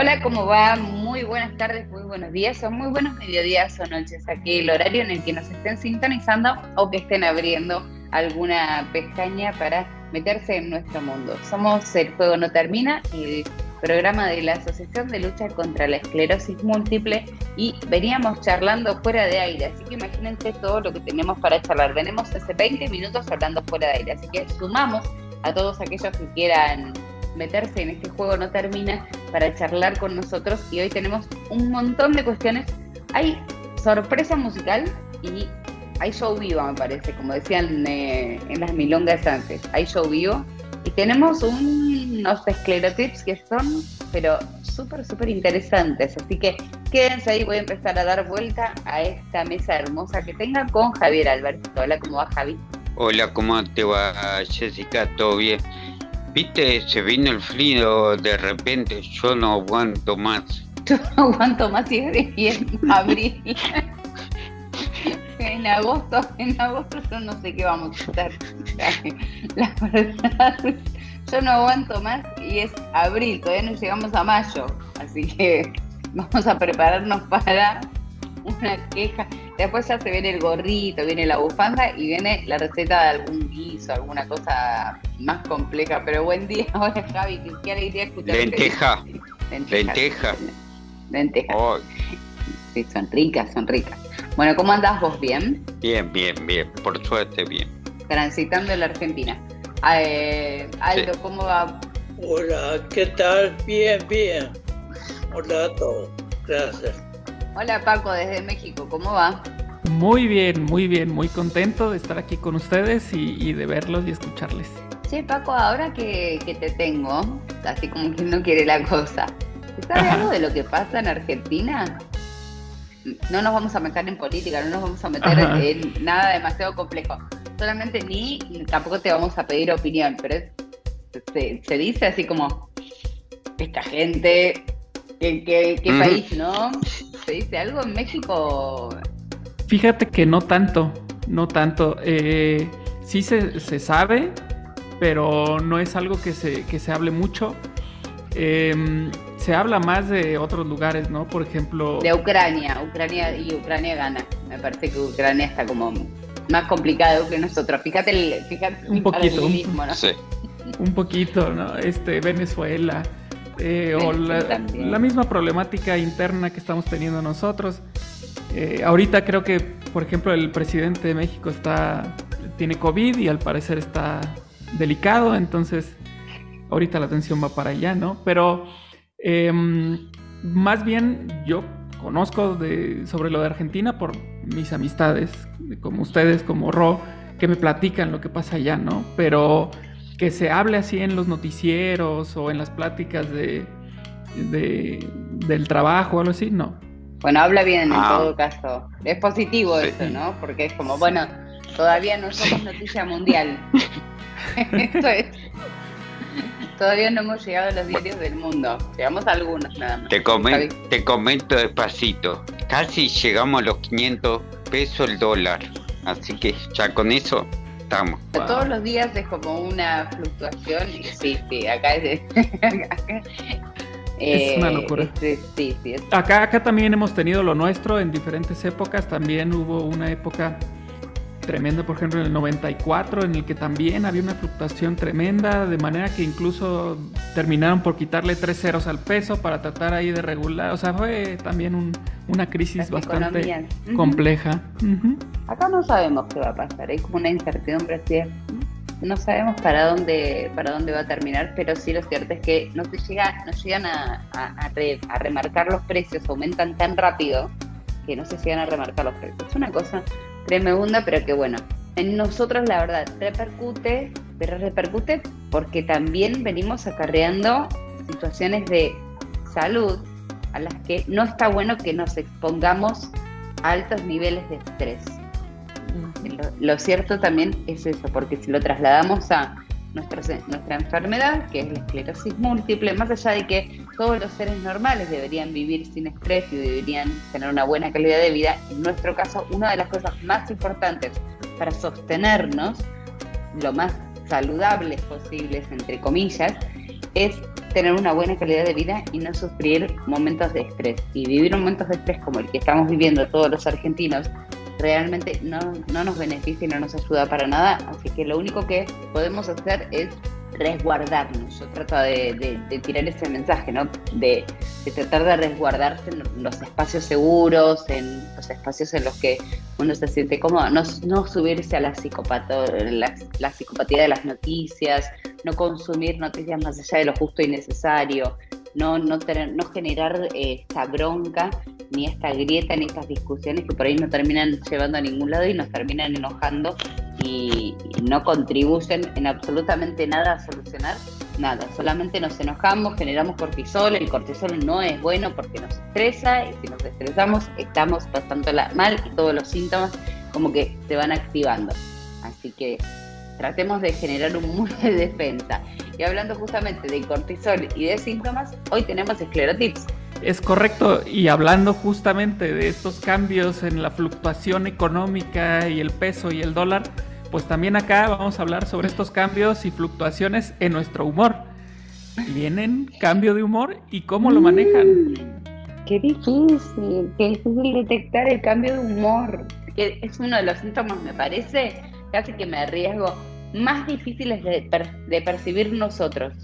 Hola, ¿cómo va? Muy buenas tardes, muy buenos días, o muy buenos mediodías o noches. Aquí el horario en el que nos estén sintonizando o que estén abriendo alguna pestaña para meterse en nuestro mundo. Somos El Juego No Termina, el programa de la Asociación de Lucha contra la Esclerosis Múltiple y veníamos charlando fuera de aire, así que imagínense todo lo que tenemos para charlar. Venimos hace 20 minutos hablando fuera de aire, así que sumamos a todos aquellos que quieran meterse en este juego no termina para charlar con nosotros y hoy tenemos un montón de cuestiones. Hay sorpresa musical y hay show vivo, me parece, como decían eh, en las milongas antes. Hay show vivo y tenemos unos esclerotips que son, pero súper, súper interesantes. Así que quédense ahí, voy a empezar a dar vuelta a esta mesa hermosa que tengan con Javier Alberto. Hola, ¿cómo va Javi? Hola, ¿cómo te va Jessica? ¿Todo bien? Viste, se vino el frío de repente, yo no aguanto más. Yo no aguanto más y en abril. en agosto, en agosto yo no sé qué vamos a estar. La verdad, yo no aguanto más y es abril, todavía no llegamos a mayo. Así que vamos a prepararnos para una queja. Después ya se viene el gorrito, viene la bufanda y viene la receta de algún guiso, alguna cosa más compleja. Pero buen día, hola Javi, qué, alegría escucharte. Lenteja. Lenteja. Lenteja. Oh, Sí, son ricas, son ricas. Bueno, ¿cómo andás vos? ¿Bien? bien, bien, bien, por suerte bien. Transitando en la Argentina. Eh, Aldo, Sí. ¿cómo va? Hola, ¿qué tal? Bien, bien. Hola a todos. Gracias. Hola Paco, desde México, ¿cómo va? Muy bien, muy bien, muy contento de estar aquí con ustedes y, y de verlos y escucharles. Sí, Paco, ahora que, que te tengo, así como que no quiere la cosa, ¿sabes algo de lo que pasa en Argentina? No nos vamos a meter en política, no nos vamos a meter Ajá. en nada demasiado complejo. Solamente ni tampoco te vamos a pedir opinión, pero es- se, se dice así como, esta gente, ¿qué, qué- país, no? ¿Se dice algo en México? Fíjate que no tanto, no tanto. Eh, sí se, se sabe, pero no es algo que se, que se hable mucho. Em, se habla más de otros lugares, ¿no? Por ejemplo, De Ucrania, Ucrania y Ucrania gana. Me parece que Ucrania está como más complicado que nosotros. Fíjate el, fíjate Un poquito, ¿no? Sí. un poquito, ¿no? Este, Venezuela, eh, o la misma problemática interna que estamos teniendo nosotros. Eh, ahorita creo que, por ejemplo, el presidente de México está, tiene COVID y al parecer está delicado, entonces ahorita la atención va para allá, ¿no? Pero em, más bien yo conozco de, sobre lo de Argentina por mis amistades, como ustedes, como Ro, que me platican lo que pasa allá, ¿no? Pero que se hable así en los noticieros o en las pláticas de, de- del trabajo o algo así, no. Bueno, habla bien en Ah. todo caso. Es positivo Sí. eso, ¿no? Porque es como, bueno, todavía no somos noticia mundial. Esto es. Todavía no hemos llegado a los diarios del mundo. Llegamos a algunos nada más. Te, comen- te comento despacito. Casi llegamos a los 500 pesos el dólar. Así que ya con eso estamos. Todos los días es como una fluctuación. y Sí, sí, acá es. acá- Es una locura. este, sí, sí, Acá, acá también hemos tenido lo nuestro en diferentes épocas. También hubo una época tremendo, por ejemplo, en el 94, en el que también había una fluctuación tremenda, de manera que incluso terminaron por quitarle tres ceros al peso para tratar ahí de regular. O sea, fue también un- una crisis Las bastante economías. Compleja. Acá no sabemos qué va a pasar, hay como una incertidumbre así. No sabemos para dónde, para dónde va a terminar, pero sí lo cierto es que no se llega, nos llegan a, a- a re- a remarcar los precios, aumentan tan rápido que no se llegan a remarcar los precios. Es una cosa tremenda, pero que bueno, en nosotros la verdad repercute, pero repercute porque también venimos acarreando situaciones de salud a las que no está bueno que nos expongamos a altos niveles de estrés. Lo, lo cierto también es eso, porque si lo trasladamos a nuestra, nuestra enfermedad, que es la esclerosis múltiple, más allá de que todos los seres normales deberían vivir sin estrés y deberían tener una buena calidad de vida, en nuestro caso, una de las cosas más importantes para sostenernos lo más saludables posibles, entre comillas, es tener una buena calidad de vida y no sufrir momentos de estrés. Y vivir momentos de estrés como el que estamos viviendo todos los argentinos realmente no, no nos beneficia y no nos ayuda para nada. Así que lo único que podemos hacer es resguardarnos. Yo trato de, tirar ese mensaje, ¿no? De, de tratar de resguardarse en los espacios seguros, en los espacios en los que uno se siente cómodo, no, no subirse a la, la, la psicopatía de las noticias, no consumir noticias más allá de lo justo y necesario, no, no, tener, no generar eh, esta bronca, ni esta grieta, ni estas discusiones que por ahí no terminan llevando a ningún lado y nos terminan enojando y, y no contribuyen en absolutamente nada a solucionar nada. Solamente nos enojamos, generamos cortisol, el cortisol no es bueno porque nos estresa y si nos estresamos estamos pasándola mal y todos los síntomas como que se van activando. Así que tratemos de generar un muro de defensa. Y hablando justamente de cortisol y de síntomas, hoy tenemos esclerotips. Es correcto, y hablando justamente de estos cambios en la fluctuación económica y el peso y el dólar, pues también acá vamos a hablar sobre estos cambios y fluctuaciones en nuestro humor. ¿Tienen cambio de humor y cómo lo manejan? Qué difícil, qué difícil detectar el cambio de humor. Que es uno de los síntomas, me parece, casi que me arriesgo, más difíciles de, per- de percibir nosotros,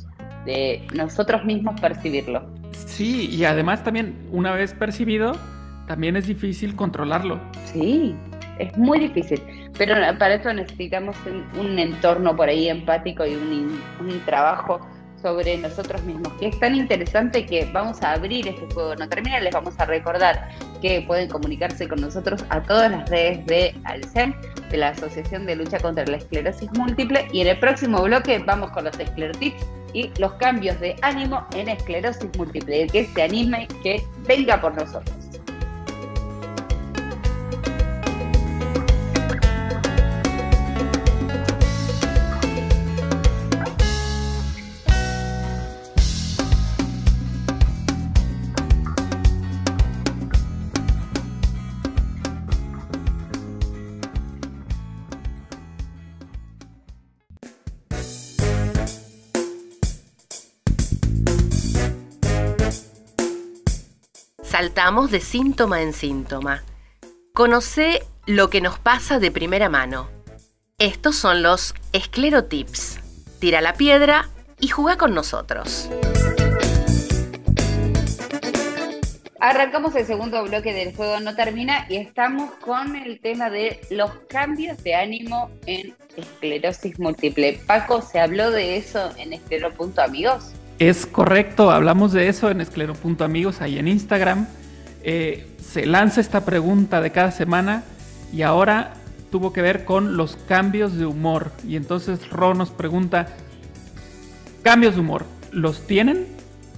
de nosotros mismos percibirlo. Sí, y además también, una vez percibido, también es difícil controlarlo. Sí, es muy difícil. Pero para eso necesitamos un, entorno por ahí empático y un, un trabajo sobre nosotros mismos, que es tan interesante que vamos a abrir este juego no termina, les vamos a recordar que pueden comunicarse con nosotros a todas las redes de ALSEM, de la Asociación de Lucha contra la Esclerosis Múltiple, y en el próximo bloque vamos con los esclerotips y los cambios de ánimo en esclerosis múltiple, que se anime, que venga por nosotros. Saltamos de síntoma en síntoma. Conoce lo que nos pasa de primera mano. Estos son los esclerotips. Tira la piedra y juega con nosotros. Arrancamos el segundo bloque del juego No Termina y estamos con el tema de los cambios de ánimo en esclerosis múltiple. Paco, ¿se habló de eso en Esclero.amigos? Es correcto, hablamos de eso en Esclero.amigos ahí en Instagram. Eh, se lanza esta pregunta de cada semana y ahora tuvo que ver con los cambios de humor. Y entonces Ro nos pregunta, ¿cambios de humor los tienen?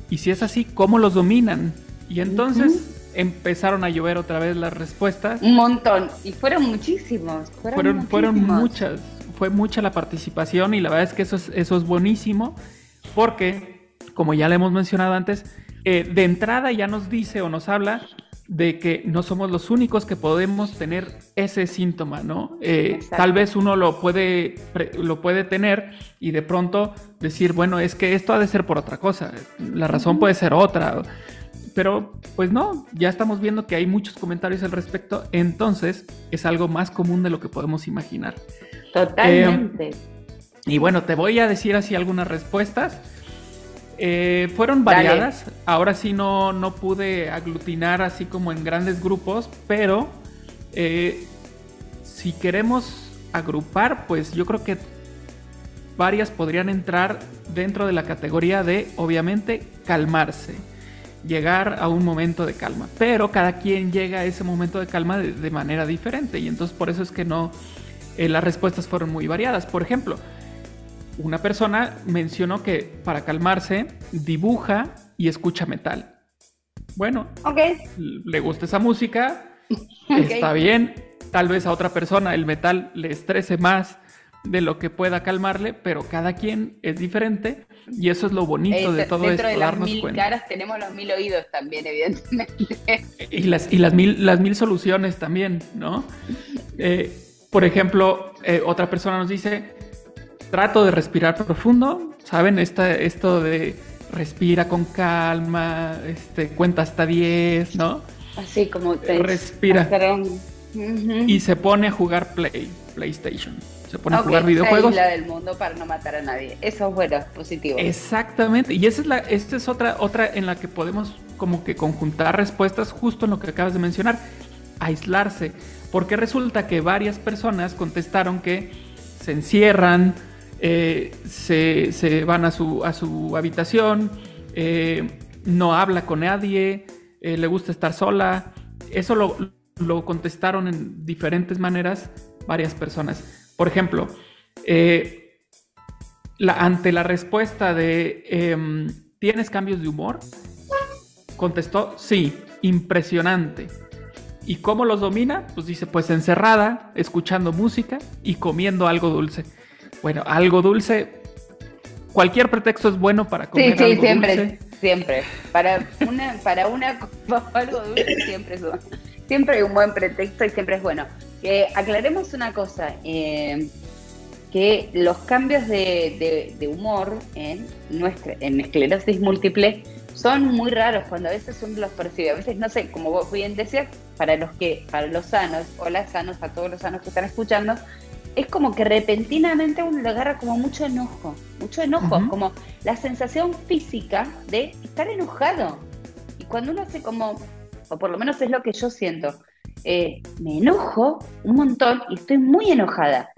Y si es así, ¿cómo los dominan? Y entonces empezaron a llover otra vez las respuestas. Un montón. Y fueron muchísimos. Fueron, Fueron, fueron muchas, fue mucha la participación y la verdad es que eso es, eso es buenísimo porque, como ya le hemos mencionado antes, eh, de entrada ya nos dice o nos habla de que no somos los únicos que podemos tener ese síntoma, ¿no? Eh, tal vez uno lo puede, lo puede tener y de pronto decir, bueno, es que esto ha de ser por otra cosa, la razón puede ser otra, pero pues no, ya estamos viendo que hay muchos comentarios al respecto, entonces es algo más común de lo que podemos imaginar. Totalmente. Eh, y bueno, te voy a decir así algunas respuestas. Eh, fueron variadas. Ahora sí no, no pude aglutinar así como en grandes grupos, pero eh, si queremos agrupar, pues yo creo que varias podrían entrar dentro de la categoría de, obviamente, calmarse. Llegar a un momento de calma. Pero cada quien llega a ese momento de calma de, manera diferente. Y entonces por eso es que no. las respuestas fueron muy variadas. Por ejemplo, una persona mencionó que para calmarse dibuja y escucha metal. Bueno, le gusta esa música, está bien. Tal vez a otra persona el metal le estrese más de lo que pueda calmarle, pero cada quien es diferente y eso es lo bonito de todo esto, de las mil caras tenemos los mil oídos también, evidentemente. Y las, y las, mil, las mil soluciones también, ¿no? Eh, por ejemplo, eh, otra persona nos dice, trato de respirar profundo, ¿saben? Esta, esto de respira con calma, este, cuenta hasta 10, ¿no? Así como te respira. Y se pone a jugar Play, PlayStation. Se pone a jugar videojuegos. la del mundo para no matar a nadie. Eso es bueno, positivo. Exactamente. Y esa es la, esta es otra, otra en la que podemos como que conjuntar respuestas justo en lo que acabas de mencionar. Aislarse. Porque resulta que varias personas contestaron que se encierran, eh, se, van a su, a su habitación, eh, no habla con nadie, eh, le gusta estar sola. Eso lo, lo, contestaron en diferentes maneras varias personas. Por ejemplo, ante la respuesta de em, ¿tienes cambios de humor? Contestó, sí, impresionante. ¿Y cómo los domina? Pues dice, pues encerrada, escuchando música y comiendo algo dulce. Bueno, algo dulce. Cualquier pretexto es bueno para comer. Sí, sí, siempre, siempre. Para una, para una algo dulce siempre es bueno. Siempre hay un buen pretexto y siempre es bueno. Que aclaremos una cosa. Eh, que los cambios de, humor en nuestra en esclerosis múltiple son muy raros cuando a veces uno los percibe. A veces, no sé, como vos bien decías, para los que, para los sanos, o las sanos, a todos los sanos que están escuchando, es como que repentinamente uno le agarra como mucho enojo, mucho enojo, como la sensación física de estar enojado. Y cuando uno hace como, o por lo menos es lo que yo siento, eh, me enojo un montón y estoy muy enojada.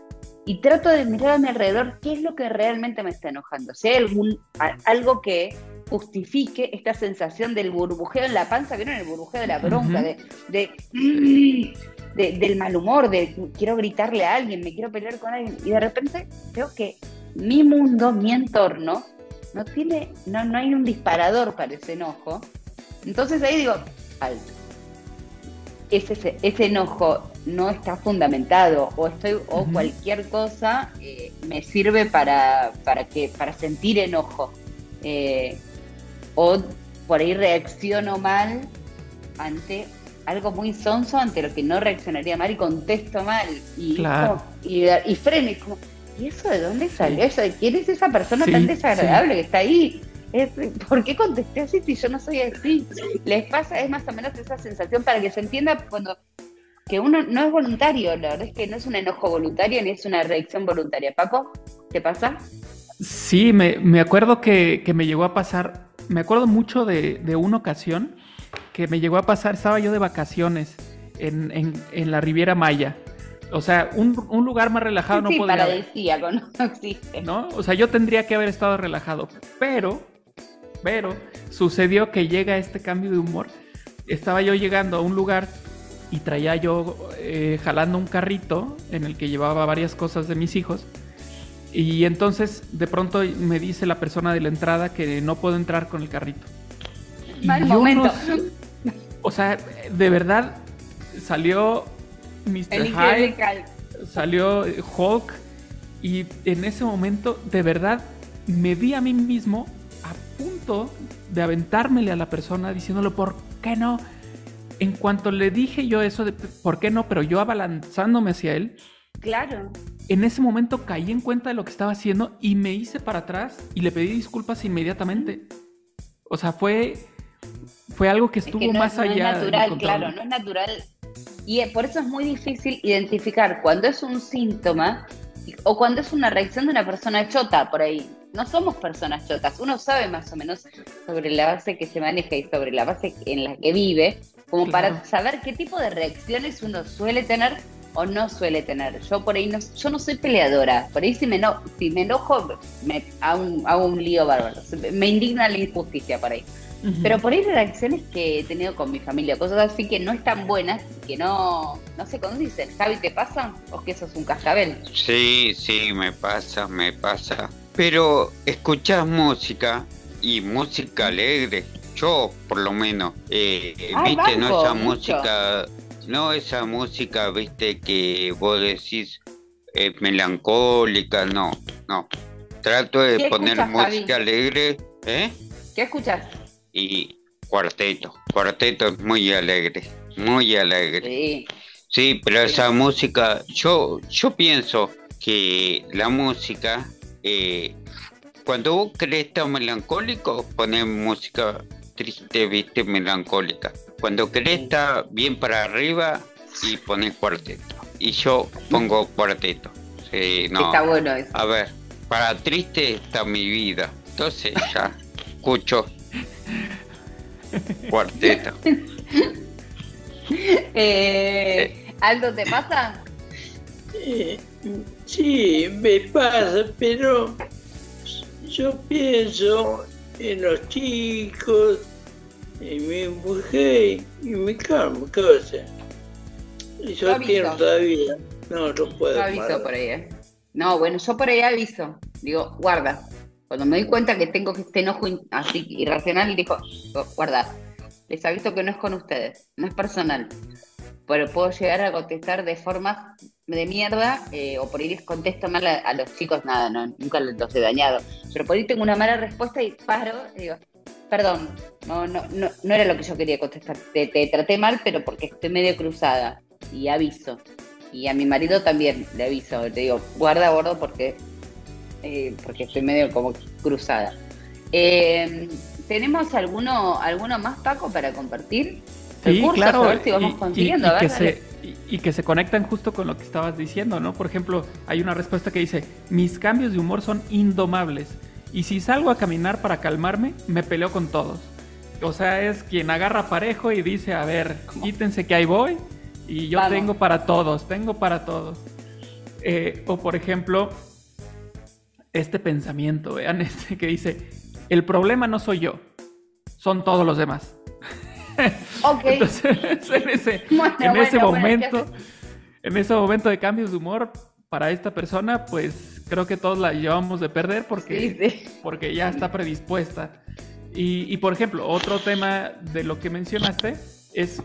Y trato de mirar a mi alrededor qué es lo que realmente me está enojando. Si hay algún, algo que justifique esta sensación del burbujeo en la panza, ¿vieron el burbujeo de la bronca? de, de del mal humor, de quiero gritarle a alguien, me quiero pelear con alguien. Y de repente veo que mi mundo, mi entorno, no tiene, no, no hay un disparador para ese enojo. Entonces ahí digo, alto. Ese, ese enojo no está fundamentado o estoy o cualquier cosa eh, me sirve para, para que para sentir enojo eh, o por ahí reacciono mal ante algo muy sonso ante lo que no reaccionaría mal y contesto mal. Y, y, y freno, y como, ¿y eso de dónde salió? Eso de quién es esa persona tan desagradable que está ahí? ¿Por qué contesté así si yo no soy así? Les pasa, es más o menos esa sensación para que se entienda cuando que uno no es voluntario, la verdad es que no es un enojo voluntario ni es una reacción voluntaria. Paco, ¿qué pasa? Sí, me, me acuerdo que, que, me llegó a pasar, me acuerdo mucho de, de una ocasión que me llegó a pasar, estaba yo de vacaciones en, la Riviera Maya. O sea, un, lugar más relajado no podía paradisíaco, no, no existe. ¿No? O sea, yo tendría que haber estado relajado. Pero, pero, sucedió que llega este cambio de humor. Estaba yo llegando a un lugar y traía yo eh, jalando un carrito en el que llevaba varias cosas de mis hijos. Y entonces de pronto me dice la persona de la entrada que no puedo entrar con el carrito. Mal momento. O sea, de verdad salió Mr. Hyde, salió Hulk y en ese momento de verdad me vi a mí mismo a punto de aventármele a la persona diciéndole por qué no. En cuanto le dije yo eso de por qué no, pero yo abalanzándome hacia él. Claro. En ese momento caí en cuenta de lo que estaba haciendo y me hice para atrás y le pedí disculpas inmediatamente. O sea, fue fue algo que Es estuvo que no, más es- no allá. es natural, claro, no es natural. Y eh, por eso es muy difícil identificar cuando es un síntoma o cuando es una reacción de una persona chota por ahí. No somos personas chotas, uno sabe más o menos sobre la base que se maneja y sobre la base en la que vive, como Claro. para saber qué tipo de reacciones uno suele tener o no suele tener. Yo por ahí no, yo no soy peleadora, por ahí si me, eno- si me enojo me hago un, hago un lío bárbaro, me indigna la injusticia por ahí. Pero por ahí reacciones que he tenido con mi familia, cosas así que no están buenas, que no, no sé, cuando dicen, Javi, ¿te pasa? ¿O que sos un cascabel? Sí, sí, me pasa, me pasa. Pero escuchas música y música alegre. Yo, por lo menos, eh, Ay, viste, no esa mucho. música, no esa música, viste, que vos decís eh, melancólica, no, no. Trato de ¿Qué poner escuchas, Javi? música alegre, ¿eh? ¿Qué escuchas? Y cuarteto, cuarteto es muy alegre, muy alegre. Sí. Sí, pero esa música, yo, yo pienso que la música, eh, cuando vos querés estar melancólico, pones música triste, viste, melancólica. Cuando querés estar bien para arriba, y pones cuarteto. Y yo pongo cuarteto. Sí, no. Está bueno eso. A ver, para triste está mi vida. Entonces ya escucho cuarteto. Eh, ¿Aldo te pasa? Eh, sí, me pasa, pero yo pienso en los chicos, en mi mujer y me calmo cosas. Y Yo aviso. quiero todavía, no lo puedo Yo aviso parar. por ahí, ¿eh? No, bueno, yo por ahí aviso. Digo, guarda. Cuando me doy cuenta que tengo este enojo así irracional, digo, digo, guarda. Les aviso que no es con ustedes, no es personal. Pero puedo llegar a contestar de formas de mierda, eh, o por ahí les contesto mal a, los chicos, nada, no, nunca los he dañado. Pero por ahí tengo una mala respuesta y paro y digo, perdón, no, no, no, no era lo que yo quería contestar. Te, te traté mal, pero porque estoy medio cruzada. Y aviso. Y a mi marido también le aviso, le digo, guarda gordo porque, eh, porque estoy medio como cruzada. Eh, ¿Tenemos alguno, alguno más, Paco, para compartir? Sí, Recursos, claro. a ver si vamos y- consiguiendo. y a ver, que se, y, que se conectan justo con lo que estabas diciendo, ¿no? Por ejemplo, hay una respuesta que dice, mis cambios de humor son indomables. Y si salgo a caminar para calmarme, me peleo con todos. O sea, es quien agarra parejo y dice, a ver, quítense que ahí voy. Y yo Vamos. tengo para todos, tengo para todos. Eh, o por ejemplo, este pensamiento, vean este que dice, el problema no soy yo, son todos los demás. Ok. Entonces, en ese, Bueno, en ese bueno, bueno, momento, en ese momento de cambios de humor, para esta persona, pues creo que todos la llevamos de perder porque, Sí, sí. porque ya está predispuesta. Y, y, por ejemplo, otro tema de lo que mencionaste es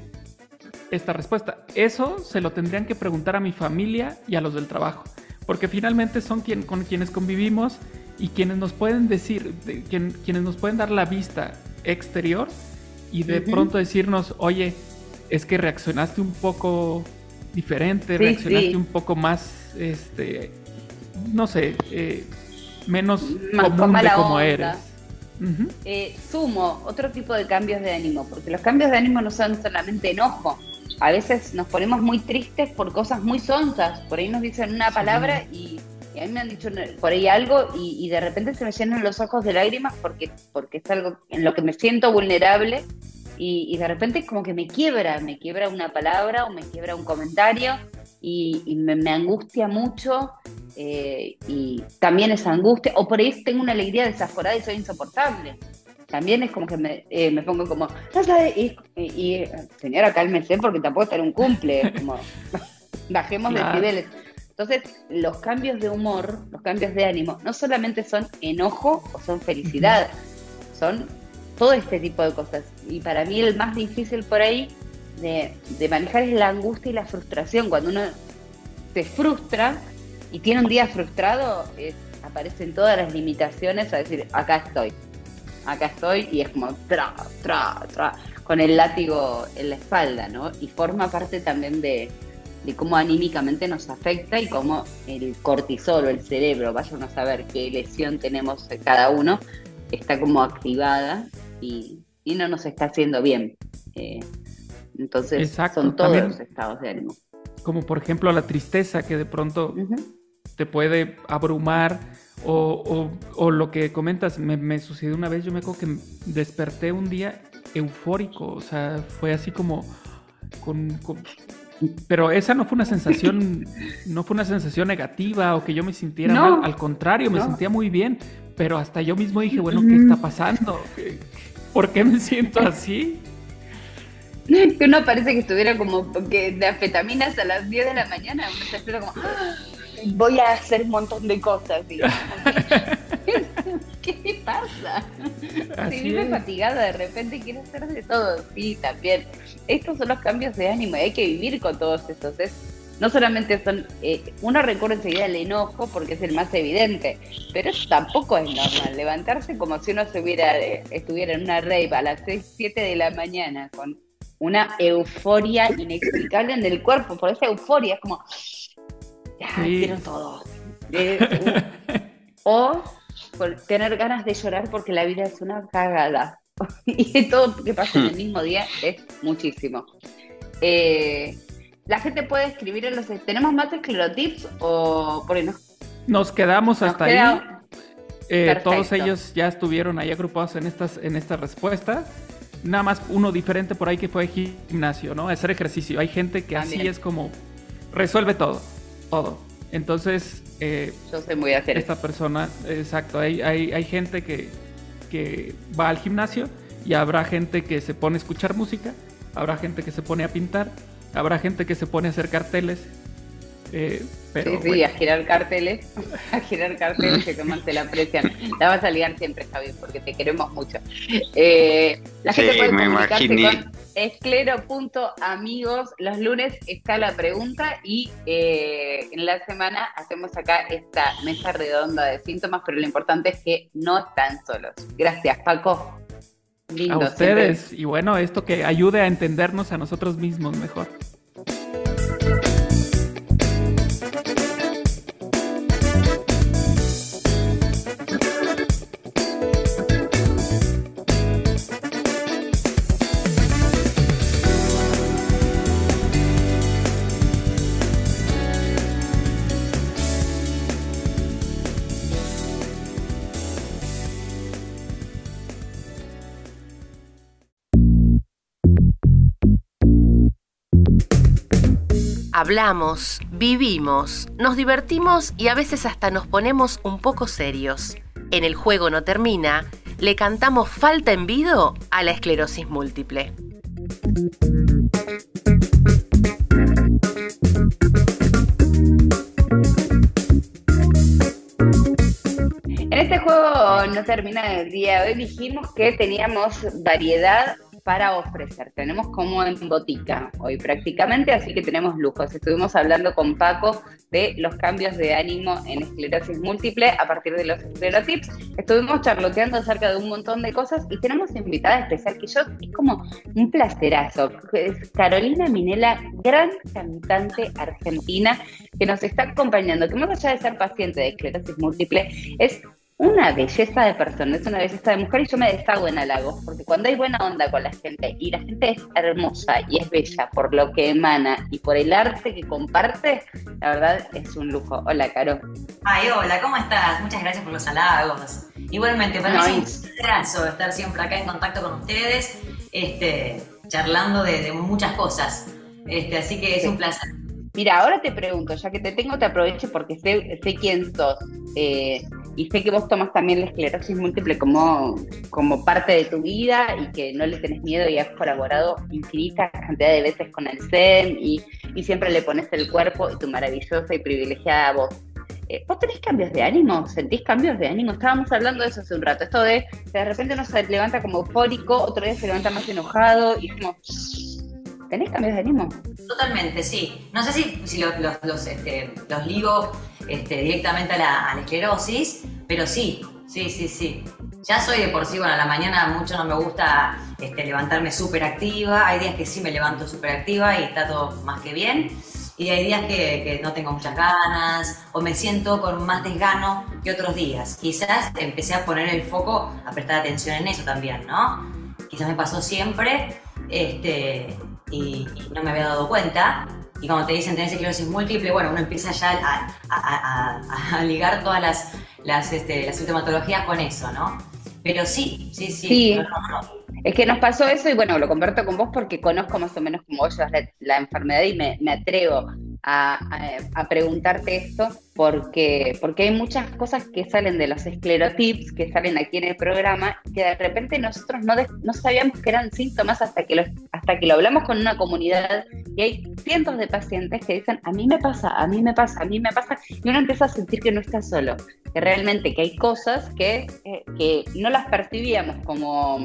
esta respuesta. Eso se lo tendrían que preguntar a mi familia y a los del trabajo, porque finalmente son quien, con quienes convivimos y quienes nos pueden decir, de- quien- quienes nos pueden dar la vista exterior y de pronto decirnos, oye, es que reaccionaste un poco diferente, Sí, reaccionaste sí. un poco más, este, no sé, eh, menos Más común de como onda. eres. Eh, sumo otro tipo de cambios de ánimo, porque los cambios de ánimo no son solamente enojo. A veces nos ponemos muy tristes por cosas muy sonzas. Por ahí nos dicen una palabra y, y a mí me han dicho por ahí algo y, y de repente se me llenan los ojos de lágrimas porque, porque es algo en lo que me siento vulnerable y, y de repente como que me quiebra, me quiebra una palabra o me quiebra un comentario y, me angustia mucho eh, y también esa angustia, o por ahí tengo una alegría desaforada y soy insoportable. También es como que me, eh, me pongo como, no sabe, y, y- señora, cálmese porque tampoco está en un cumple, como, bajemos Claro. de niveles. Entonces, los cambios de humor, los cambios de ánimo, no solamente son enojo o son felicidad, son todo este tipo de cosas. Y para mí el más difícil por ahí de, de manejar es la angustia y la frustración. Cuando uno se frustra y tiene un día frustrado, es- aparecen todas las limitaciones a decir, acá estoy, acá estoy, y es como tra, tra, tra, con el látigo en la espalda, ¿no? Y forma parte también de, de cómo anímicamente nos afecta y cómo el cortisol o el cerebro, vayan a saber qué lesión tenemos cada uno, está como activada y, y no nos está haciendo bien. Eh, entonces, Exacto, son todos también- los estados de ánimo. Como por ejemplo la tristeza que de pronto te puede abrumar o, o- o lo que comentas, me, me sucedió una vez, yo me acuerdo que desperté un día eufórico, o sea, fue así como con, con- pero esa no fue una sensación, no fue una sensación negativa o que yo me sintiera No, mal, al contrario, me no. sentía muy bien, pero hasta yo mismo dije, bueno, ¿qué está pasando? ¿Qué- ¿Por qué me siento así? Que uno parece que estuviera como que de anfetaminas a las 10 de la mañana. Uno espera como, "Ah, voy a hacer un montón de cosas. Y, ¿Qué te pasa? Así Se vive fatigada, de repente quiere hacer de todo. Sí, también. Estos son los cambios de ánimo y hay que vivir con todos estos. Es, no solamente son, eh, uno recuerda enseguida el enojo porque es el más evidente, pero eso tampoco es normal. Levantarse como si uno se hubiera, eh, estuviera en una rave a las 6, 7 de la mañana con una euforia inexplicable en el cuerpo, por esa euforia es como, ya, Sí. quiero todo. Eh, o por tener ganas de llorar porque la vida es una cagada. y todo que pasa en el mismo día es muchísimo. Eh, la gente puede escribir en los... ¿Tenemos más esclerotips o por ahí no? Nos quedamos hasta ahí. Eh, todos ellos ya estuvieron ahí agrupados en estas, en estas respuestas. Nada más uno diferente por ahí que fue gimnasio, ¿no? Hacer ejercicio. Hay gente que así es como resuelve todo, todo. Entonces, eh, Yo sé muy hacer esta persona, exacto, hay, hay, hay gente que, que va al gimnasio y habrá gente que se pone a escuchar música, habrá gente que se pone a pintar, habrá gente que se pone a hacer carteles. Eh, pero sí, sí, bueno. a girar carteles, a girar carteles que toman te la aprecian. La vas a ligar siempre, Javi, porque te queremos mucho. Eh, la gente Sí, puede me comunicarse imaginé. con esclero.amigos. Los lunes está la pregunta y eh, en la semana hacemos acá esta mesa redonda de síntomas, pero lo importante es que no están solos. Gracias, Paco. Lindo, a ustedes y bueno, esto que ayude a entendernos a nosotros mismos mejor. Hablamos, vivimos, nos divertimos y a veces hasta nos ponemos un poco serios. En el juego no termina, le cantamos falta en vido a la esclerosis múltiple. En este juego no termina el día hoy. Dijimos que teníamos variedad para ofrecer. Tenemos como en botica hoy prácticamente, así que tenemos lujos. Estuvimos hablando con Paco de los cambios de ánimo en esclerosis múltiple a partir de los esclerotips. Estuvimos charloteando acerca de un montón de cosas y tenemos invitada especial que yo es como un placerazo. Es Carolina Minela, gran cantante argentina que nos está acompañando, que más allá de ser paciente de esclerosis múltiple, es una belleza de persona, es una belleza de mujer y yo me deshago en halagos, porque cuando hay buena onda con la gente y la gente es hermosa y es bella por lo que emana y por el arte que comparte, la verdad es un lujo. Hola, Caro. Ay, hola, ¿cómo estás? Muchas gracias por los halagos. Igualmente, para No, mí es un placer estar siempre acá en contacto con ustedes, este, charlando de, de muchas cosas. Este, así que es Sí. un placer. Mira, ahora te pregunto, ya que te tengo, te aprovecho porque sé, sé quién sos. eh, y sé que vos tomas también la esclerosis múltiple como, como parte de tu vida y que no le tenés miedo y has colaborado infinita cantidad de veces con el SEM y, y siempre le pones el cuerpo y tu maravillosa y privilegiada voz. Eh, ¿Vos tenés cambios de ánimo? ¿Sentís cambios de ánimo? Estábamos hablando de eso hace un rato. Esto de de repente uno se levanta como eufórico, otro día se levanta más enojado y es como... ¿Tenés cambios de ánimo? Totalmente, sí. No sé si, si lo- los, los, este, los ligo este, directamente a la, a la esclerosis, pero sí, sí, sí, sí. Ya soy de por sí, bueno, a la mañana mucho no me gusta este, levantarme súper activa. Hay días que sí me levanto súper activa y está todo más que bien. Y hay días que, que no tengo muchas ganas o me siento con más desgano que otros días. Quizás empecé a poner el foco, a prestar atención en eso también, ¿no? quizás me pasó siempre este, y, y no me había dado cuenta. Y como te dicen, tenés esclerosis múltiple, bueno, uno empieza ya a, a- a- a ligar todas las, las, este, las sintomatologías con eso, ¿no? Pero sí, sí, sí. Sí. no, no, no. Es que nos pasó eso y bueno, lo comparto con vos porque conozco más o menos cómo vos la, la enfermedad y me, me atrevo a, a- preguntarte esto porque, porque hay muchas cosas que salen de los esclerotips, que salen aquí en el programa, que de repente nosotros no, no sabíamos que eran síntomas hasta que, lo, hasta que lo hablamos con una comunidad y hay cientos de pacientes que dicen, a mí me pasa, a mí me pasa, a mí me pasa, y uno empieza a sentir que no está solo, que realmente que hay cosas que, eh, que no las percibíamos como,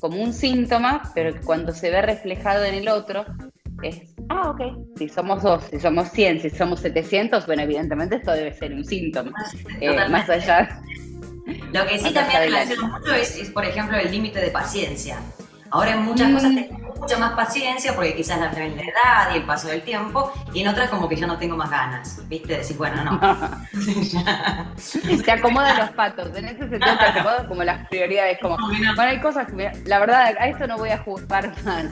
como un síntoma, pero que cuando se ve reflejado en el otro, es, ah, ok, si somos dos, si somos 100, si somos 700, bueno, evidentemente esto debe ser un síntoma, eh, Totalmente. más allá. Lo que sí también relaciona mucho es, es, por ejemplo, el límite de paciencia. Ahora en muchas Mm. cosas tengo mucha más paciencia porque quizás la, la edad y el paso del tiempo, y en otras como que ya no tengo más ganas, ¿viste? Decir, bueno, no. Te acomodan los patos, en ese sentido te acomodan como las prioridades, como, bueno, hay cosas que, me- la verdad, a esto no voy a juzgar nada.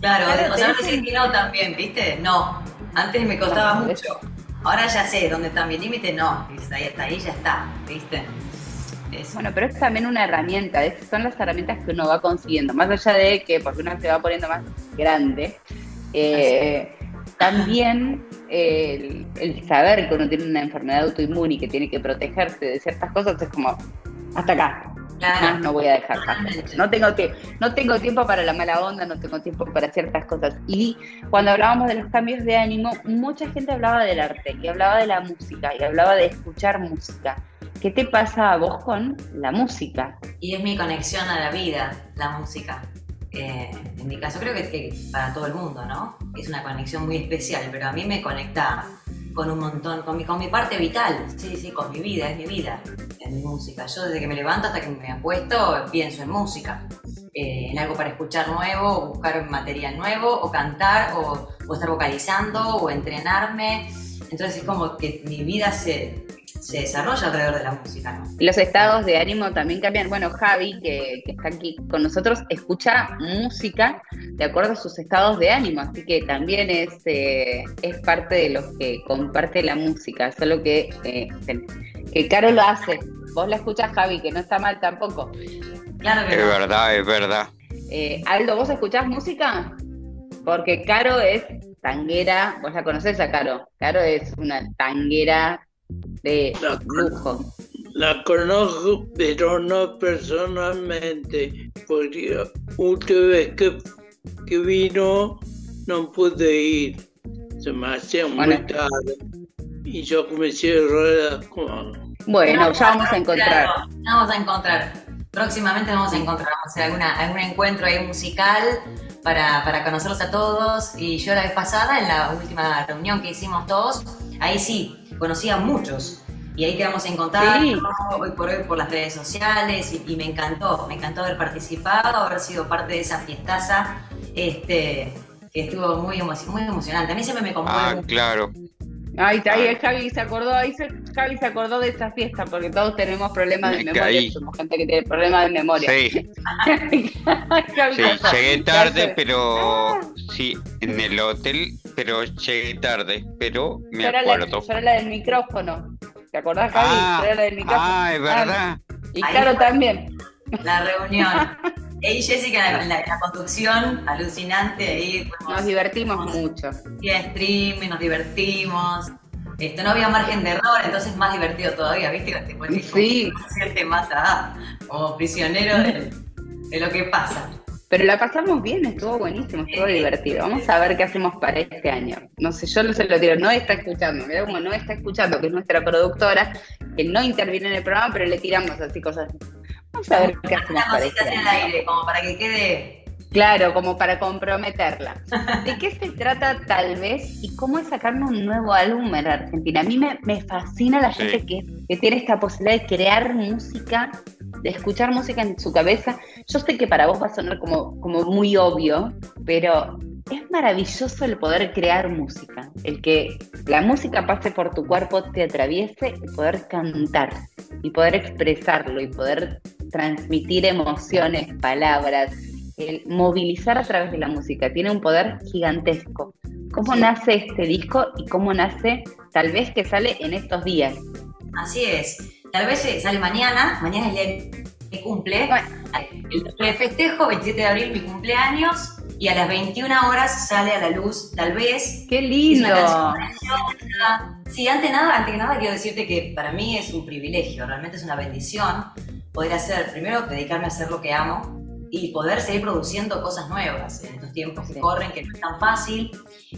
Claro, Claro, o sea, te decir que no también, ¿viste? No. Antes me costaba mucho. Ahora ya sé dónde está mi límite, no. Ahí está, ahí ya está, ¿viste? Bueno, pero es también una herramienta, es- son las herramientas que uno va consiguiendo, más allá de que porque uno se va poniendo más grande, eh, también el, el saber que uno tiene una enfermedad autoinmune y que tiene que protegerse de ciertas cosas es como, hasta acá, claro. más no voy a dejar pasar. Totalmente. No tengo, no tengo tiempo para la mala onda, no tengo tiempo para ciertas cosas. Y cuando hablábamos de los cambios de ánimo, mucha gente hablaba del arte, y hablaba de la música, y hablaba de escuchar música. ¿Qué te pasa a vos con la música? Y es mi conexión a la vida, la música. Eh, en mi caso, creo que, que para todo el mundo, ¿no? Es una conexión muy especial, pero a mí me conecta con un montón, con mi, con mi parte vital, sí, sí, con mi vida, es mi vida, en mi música. Yo desde que me levanto hasta que me apuesto pienso en música, eh, en algo para escuchar nuevo, o buscar material nuevo, o cantar, o, o estar vocalizando, o entrenarme. Entonces es como que mi vida se, se desarrolla alrededor de la música, ¿no? Y los estados de ánimo también cambian. Bueno, Javi, que, que está aquí con nosotros, escucha música de acuerdo a sus estados de ánimo, así que también es, eh, es parte de los que comparte la música, solo que, eh, que Caro lo hace. Vos la escuchás, Javi, que no está mal tampoco. Claro que Es no. verdad, es verdad. Eh, Aldo, ¿vos escuchás música? Porque Caro es tanguera, vos la conocés a Caro. Caro es una tanguera de No. lujo. La conozco, pero no personalmente, porque última vez que, que vino no pude ir. Se me hacía muy Bueno. tarde. Y yo comencé a ruedas con... Bueno, ya vamos a encontrar. Vamos a encontrar. Próximamente vamos a encontrar, vamos a hacer alguna, algún encuentro ahí musical para, para conocerlos a todos. Y yo la vez pasada, en la última reunión que hicimos todos, ahí sí, conocí a muchos. Y ahí quedamos en contacto, Sí. hoy por hoy por las redes sociales, y, y me encantó, me encantó haber participado, haber sido parte de esa fiestaza, este, que estuvo muy, emo- muy emocionante. A mí siempre me conmueve Ah, mucho. Claro. Ahí, ahí el Javi se acordó, ahí se, Javi se acordó de esa fiesta, porque todos tenemos problemas de Me memoria, caí. somos gente que tiene problemas de memoria. Sí, Javi sí, llegué tarde, pero sí, en el hotel, pero llegué tarde, pero me la, acuerdo. yo era la del micrófono. ¿Te acordás, Javi? Ah, Yo era la del micrófono. ah, es verdad. Y Ahí Caro fue. también. La reunión. Y Jessica en la, la conducción, alucinante, ahí Nos fuimos divertimos mucho. vía streaming, nos divertimos. Esto no había margen de error, entonces más divertido todavía, ¿viste? Te pones Sí. hacerte más ah, como prisionero de, de lo que pasa. Pero la pasamos bien, estuvo buenísimo, estuvo Sí. divertido. Vamos a ver qué hacemos para este año. No sé, yo no se lo digo, no está escuchando, mira como no está escuchando, que es nuestra productora, que no interviene en el programa, pero le tiramos así cosas. Vamos a ver qué hacemos cosita este en el aire, como para que quede. Claro, como para comprometerla. ¿De qué se trata tal vez y cómo es sacarnos un nuevo álbum en Argentina? A mí me, me fascina la Sí. gente que, que tiene esta posibilidad de crear música, de escuchar música en su cabeza. Yo sé que para vos va a sonar como, como muy obvio, pero es maravilloso el poder crear música, el que la música pase por tu cuerpo, te atraviese y poder cantar y poder expresarlo y poder transmitir emociones, palabras, el movilizar a través de la música. Tiene un poder gigantesco. ¿Cómo nace este disco y cómo nace tal vez que sale en estos días? Así es. Tal vez eh, sale mañana, mañana es el de cumple. El festejo, 27 de abril, mi cumpleaños, y a las 21 horas sale a la luz, tal vez. ¡Qué lindo! Sí, antes, nada, antes que nada quiero decirte que para mí es un privilegio, realmente es una bendición poder hacer, primero dedicarme a hacer lo que amo y poder seguir produciendo cosas nuevas en estos tiempos que Sí. corren, que no es tan fácil.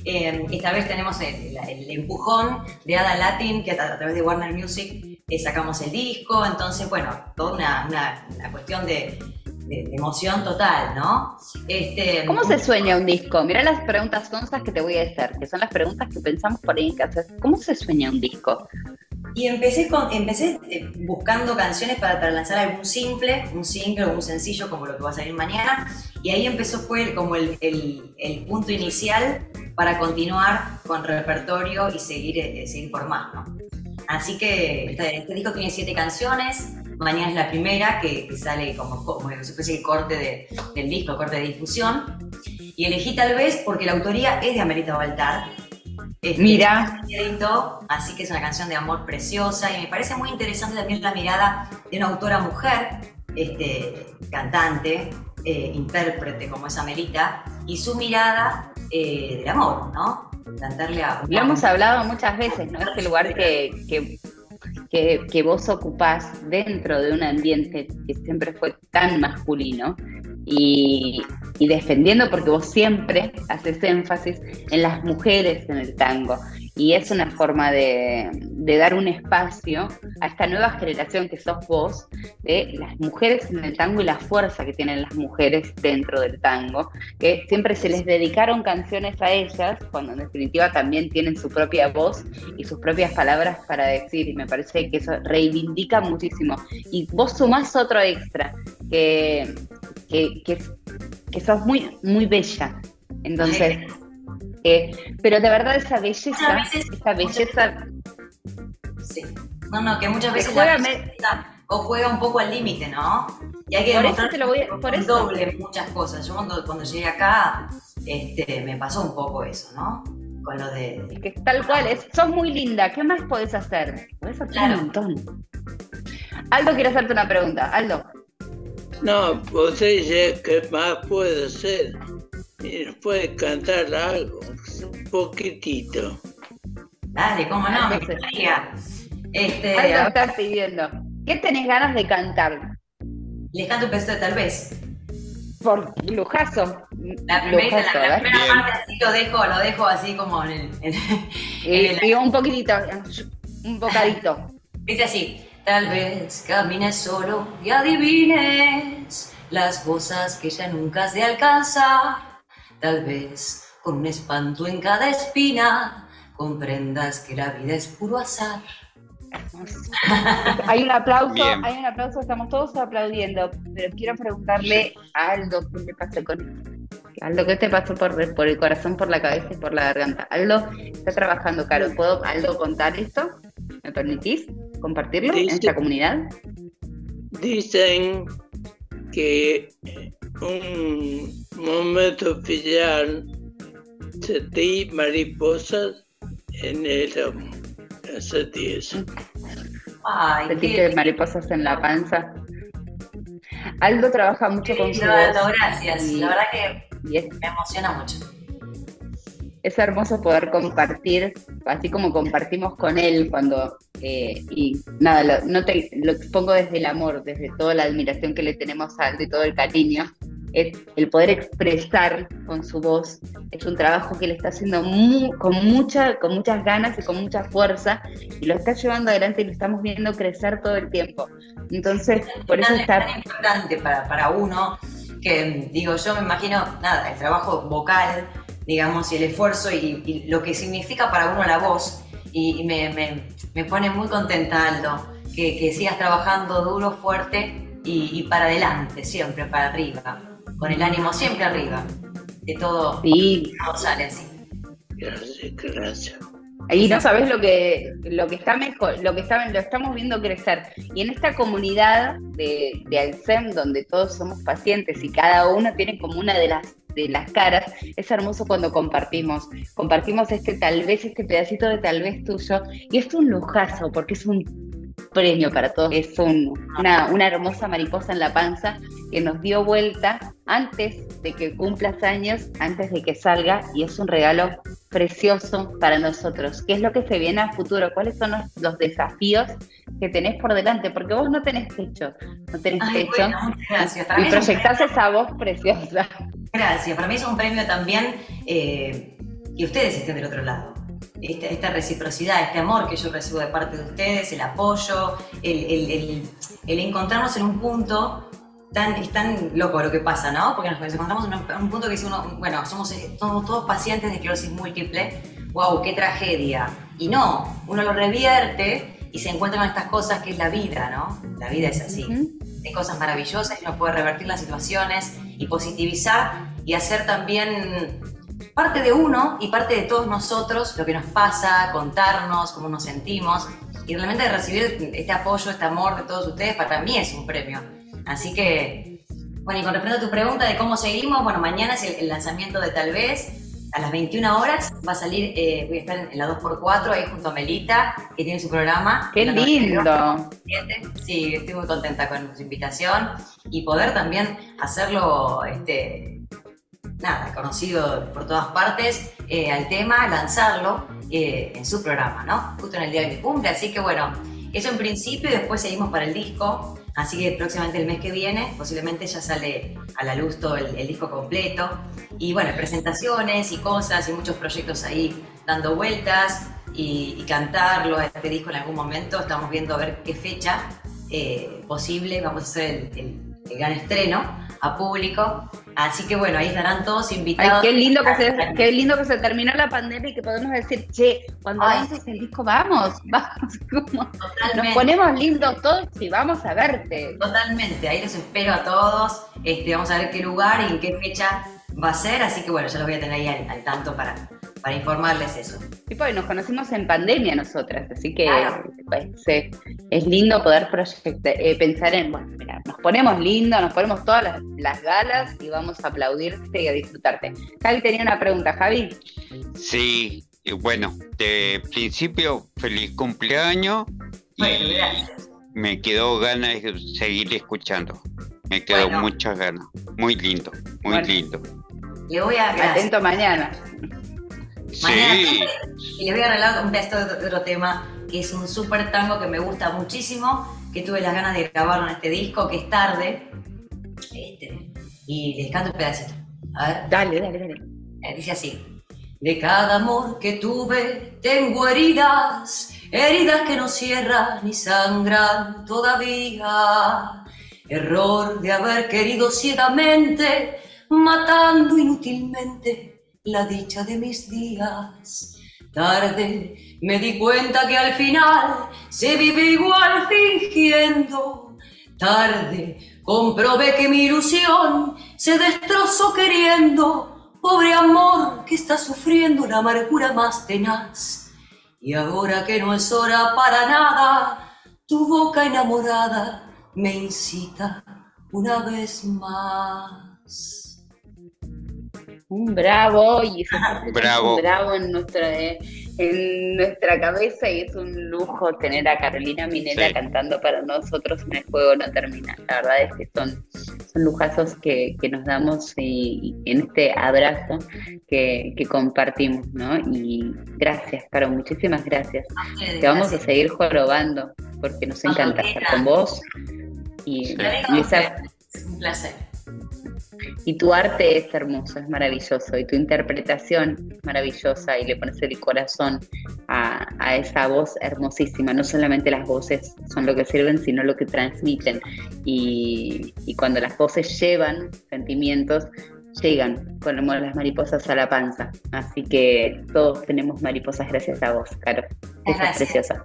Eh, esta vez tenemos el, el empujón de Ada Latin, que a, a través de Warner Music eh, sacamos el disco, entonces, bueno, toda una, una- una cuestión de, de- de emoción total, ¿no? Este, ¿Cómo se sueña un disco? Mira las preguntas sonsas que te voy a hacer, que son las preguntas que pensamos por ahí en casa. ¿Cómo se sueña un disco? Y empecé, con, empecé eh, buscando canciones para, para lanzar algún simple, un single o un sencillo como lo que va a salir mañana. Y ahí empezó, fue como el, el- punto inicial para continuar con repertorio y seguir, eh, seguir por más, ¿no? Así que este, este disco tiene siete canciones. Mañana es la primera que, que sale como, como si fuese corte de- del disco, corte de difusión. Y elegí tal vez porque la autoría es de Amelita Baltar. Este, Mira. Así que es una canción de amor preciosa y me parece muy interesante también la mirada de una autora mujer, este, cantante, eh, intérprete como es Amelita, y su mirada eh, del amor, ¿no? Cantarle a... Lo hemos hablado muchas veces, ¿no? Este lugar que, que, que, vos ocupás dentro de un ambiente que siempre fue tan masculino y, y defendiendo porque vos siempre haces énfasis en las mujeres en el tango. Y es una forma de, dar un espacio a esta nueva generación que sos vos, de las mujeres en el tango y la fuerza que tienen las mujeres dentro del tango, que siempre se les dedicaron canciones a ellas, cuando en definitiva también tienen su propia voz y sus propias palabras para decir, y me parece que eso reivindica muchísimo. Y vos sumás otro extra, que, que, que, que sos muy, muy bella. Entonces, eh, pero de verdad esa belleza, veces- esa belleza Sí. No, no, que muchas veces juega la me- belleza o juega un poco al límite, ¿no? Y hay que Por eso te lo voy a- por un eso. doble muchas cosas. Yo cuando, cuando llegué acá, este, me pasó un poco eso, ¿no? Con lo de... que tal cual es, sos muy linda, ¿qué más podés hacer? Podés hacer Claro. un montón. Aldo quiere hacerte una pregunta, Aldo. No, vos dices que más puede hacer. Y nos puede cantar algo, un poquitito. Dale, cómo no, me gustaría. Este, Aldo está pidiendo. ¿Qué tenés ganas de cantar? les canto un pedazo de tal vez. Por lujazo. La primera, Lujazo, la, la ¿eh? primera parte así lo dejo, lo dejo así como en el... en- en el- Y, y un poquitito, un bocadito. Dice así, tal vez camines solo y adivines las cosas que ya nunca has de alcanzar. Tal vez con un espanto en cada espina comprendas que la vida es puro azar. Hay un aplauso, Bien. hay un aplauso, estamos todos aplaudiendo, pero quiero preguntarle a Aldo qué le pasó con Aldo, ¿qué te pasó por, por el corazón, por la cabeza y por la garganta? Aldo está trabajando caro. ¿Puedo, Aldo, contar esto? ¿Me permitís compartirlo en esta comunidad? Dicen que un momento especial sentí mariposas en el hace 10. Ay, Sentiste mariposas en la panza. Aldo trabaja mucho con su No, voz. no, gracias. Y- La verdad que y es me emociona mucho. Es hermoso poder compartir, así como compartimos con él cuando, eh, y nada, lo, no te, lo expongo desde el amor, desde toda la admiración que le tenemos a él y todo el cariño, es el poder expresar con su voz, es un trabajo que le está haciendo con, mucha, con muchas ganas y con mucha fuerza, y lo está llevando adelante y lo estamos viendo crecer todo el tiempo. Entonces, por eso está tan importante para, para uno que, digo, yo me imagino, nada, el trabajo vocal, digamos, y el esfuerzo y, y lo que significa para uno la voz. Y, y me, me- me pone muy contenta, Aldo, que, que sigas trabajando duro, fuerte y, y para adelante, siempre para arriba, con el ánimo siempre arriba. De todo, Sí, todo sale así. Gracias, gracias. Ahí no sabes lo que, lo que está mejor, lo que está, lo estamos viendo crecer. Y en esta comunidad de, de Alcem, donde todos somos pacientes y cada uno tiene como una de las de las caras, es hermoso cuando compartimos, compartimos este tal vez, este pedacito de tal vez tuyo, y es un lujazo, porque es un premio para todos. Es una, una, hermosa mariposa en la panza que nos dio vuelta antes de que cumplas años, antes de que salga, y es un regalo precioso para nosotros. ¿Qué es lo que se viene a futuro? ¿Cuáles son los, desafíos que tenés por delante? Porque vos no tenés techo, no tenés techo. y proyectás esa voz preciosa. Gracias, para mí es un premio también eh, que ustedes estén del otro lado esta, reciprocidad, este amor que yo recibo de parte de ustedes, el apoyo, el, encontrarnos en un punto tan, es tan loco lo que pasa, ¿no? Porque nos encontramos en un, punto que dice uno, bueno, somos, todos pacientes de esclerosis múltiple, wow, qué tragedia. Y no, uno lo revierte y se encuentra con estas cosas que es la vida, ¿no? La vida es así. Hay cosas maravillosas y uno puede revertir las situaciones y positivizar y hacer también parte de uno y parte de todos nosotros, lo que nos pasa, contarnos, cómo nos sentimos. Y realmente recibir este apoyo, este amor de todos ustedes, para mí es un premio. Así que, bueno, y con respecto a tu pregunta de cómo seguimos, bueno, mañana es el, lanzamiento de Tal vez. A las 21 horas va a salir, eh, voy a estar en la 2x4 ahí junto a Melita, que tiene su programa. ¡Qué lindo! Sí, estoy muy contenta con su invitación y poder también hacerlo este, nada, conocido por todas partes eh, al tema, lanzarlo eh, en su programa, ¿no? Justo en el día de mi cumple, así que bueno, eso en principio y después seguimos para el disco, así que próximamente el mes que viene posiblemente ya sale a la luz todo el, disco completo. Y bueno, presentaciones y cosas y muchos proyectos ahí dando vueltas y, cantarlo a este disco en algún momento, estamos viendo a ver qué fecha eh, posible, vamos a hacer el, el gran estreno a público Así que bueno, ahí estarán todos invitados. qué lindo que se, qué lindo que se terminó la pandemia y que podemos decir, che, cuando lances el disco, vamos, vamos, nos ponemos lindos todos y vamos a verte. Totalmente, ahí los espero a todos. Este, vamos a ver qué lugar y en qué fecha va a ser, así que bueno, ya los voy a tener ahí al tanto para, para informarles eso. Sí, porque nos conocimos en pandemia nosotras, así que pues, es lindo poder eh, pensar en, bueno, mira, nos ponemos lindo, nos ponemos todas las, galas y vamos a aplaudirte y a disfrutarte. Javi tenía una pregunta, Javi. Sí, bueno, de principio, feliz cumpleaños. y Me quedó ganas de seguir escuchando. Me quedó muchas ganas. Muy lindo, muy lindo. Le voy a Atento mañana. Mañana y les voy a regalar un pedazo de otro tema que es un súper tango que me gusta muchísimo, que tuve las ganas de grabarlo en este disco, que es tarde. Este, y les canto un pedacito. A ver. Dale, dale, dale. Eh, dice así. De cada amor que tuve tengo heridas, heridas que no cierran ni sangran todavía. Error de haber querido ciegamente, matando inútilmente la dicha de mis días. Tarde me di cuenta que al final se vive igual fingiendo. Tarde comprobé que mi ilusión se destrozó queriendo. Pobre amor que está sufriendo la amargura más tenaz. Y ahora que no es hora para nada, tu boca enamorada me incita una vez más un bravo y eso bravo. un bravo en nuestra, en nuestra cabeza y es un lujo tener a Carolina Minera cantando para nosotros en el juego no termina. La verdad es que son, son lujazos que, nos damos y, en este abrazo que, compartimos, ¿no? Y gracias, Caro, muchísimas gracias. Te vamos a seguir jorobando porque nos encanta estar con vos. Y, es un placer. Y tu arte es hermoso, es maravilloso, y tu interpretación es maravillosa, y le pones el corazón a, esa voz hermosísima. No solamente las voces son lo que sirven, sino lo que transmiten. Y, cuando las voces llevan sentimientos, llegan como las mariposas a la panza. Así que todos tenemos mariposas gracias a vos, Caro. es preciosa.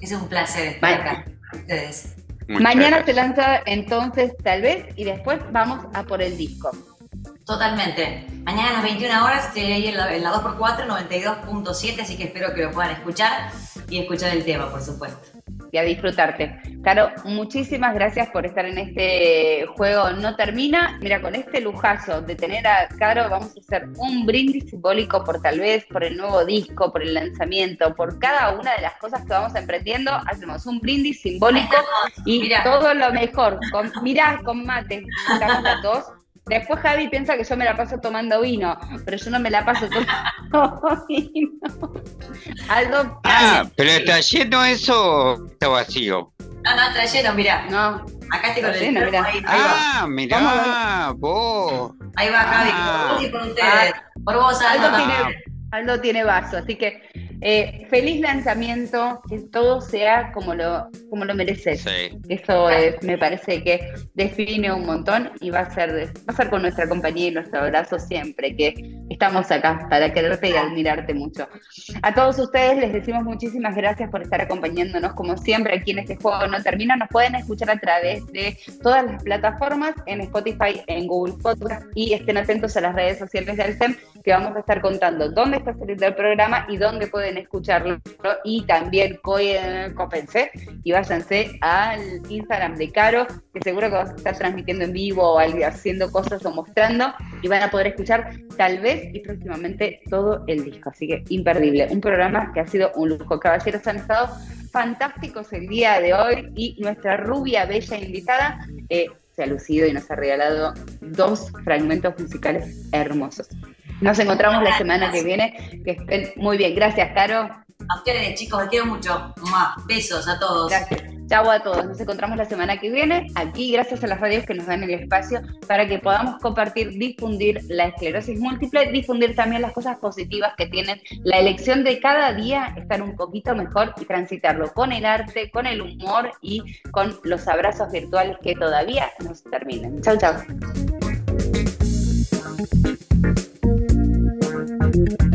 Es un placer estar acá. Mañana se lanza entonces tal vez y después vamos a por el disco. Totalmente. Mañana a las 21 horas estoy ahí en la, en la 2x4, 92.7, así que espero que lo puedan escuchar y escuchar el tema, por supuesto. Y a disfrutarte. Caro, muchísimas gracias por estar en este juego No Termina. Mira, con este lujazo de tener a Caro, vamos a hacer un brindis simbólico por tal vez, por el nuevo disco, por el lanzamiento, por cada una de las cosas que vamos emprendiendo. Hacemos un brindis simbólico y Mirá. todo lo mejor. Con, mirá, con mate. Estamos las dos. Después Javi piensa que yo me la paso tomando vino, pero yo no me la paso tomando vino. Aldo, Ah, pero está lleno eso, o está vacío. No, no, está lleno, mirá. no, Acá estoy con el lleno, mirá. ahí, ahí va. Ah, mirá, vos. Ahí va, Javi, Ah. por vos y por ustedes. Por vos, Aldo Aldo. tiene, Aldo tiene vaso, así que eh, feliz lanzamiento, que todo sea como lo, como lo mereces. Sí. Eso es, me parece que define un montón y va a ser va a ser con nuestra compañía y nuestro abrazo siempre, que estamos acá para quererte y admirarte mucho. A todos ustedes les decimos muchísimas gracias por estar acompañándonos como siempre aquí en este juego no termina. Nos pueden escuchar a través de todas las plataformas en Spotify, en Google Podcast y estén atentos a las redes sociales de Alcem vamos a estar contando dónde está saliendo el programa y dónde pueden escucharlo y también eh, cópense y váyanse al Instagram de Caro que seguro que vas a estar transmitiendo en vivo o haciendo cosas o mostrando y van a poder escuchar tal vez y próximamente todo el disco. Así que imperdible. Un programa que ha sido un lujo. Caballeros han estado fantásticos el día de hoy y nuestra rubia, bella invitada eh, se ha lucido y nos ha regalado dos fragmentos musicales hermosos. Nos encontramos la semana que viene. Que estén muy bien. Gracias, Caro. A ustedes, chicos, les quiero mucho. Besos a todos. Gracias. Chau a todos. Nos encontramos la semana que viene aquí, gracias a las radios que nos dan el espacio para que podamos compartir, difundir la esclerosis múltiple, difundir también las cosas positivas que tienen la elección de cada día estar un poquito mejor y transitarlo con el arte, con el humor y con los abrazos virtuales que todavía nos terminan. Chau, chau. Thank you.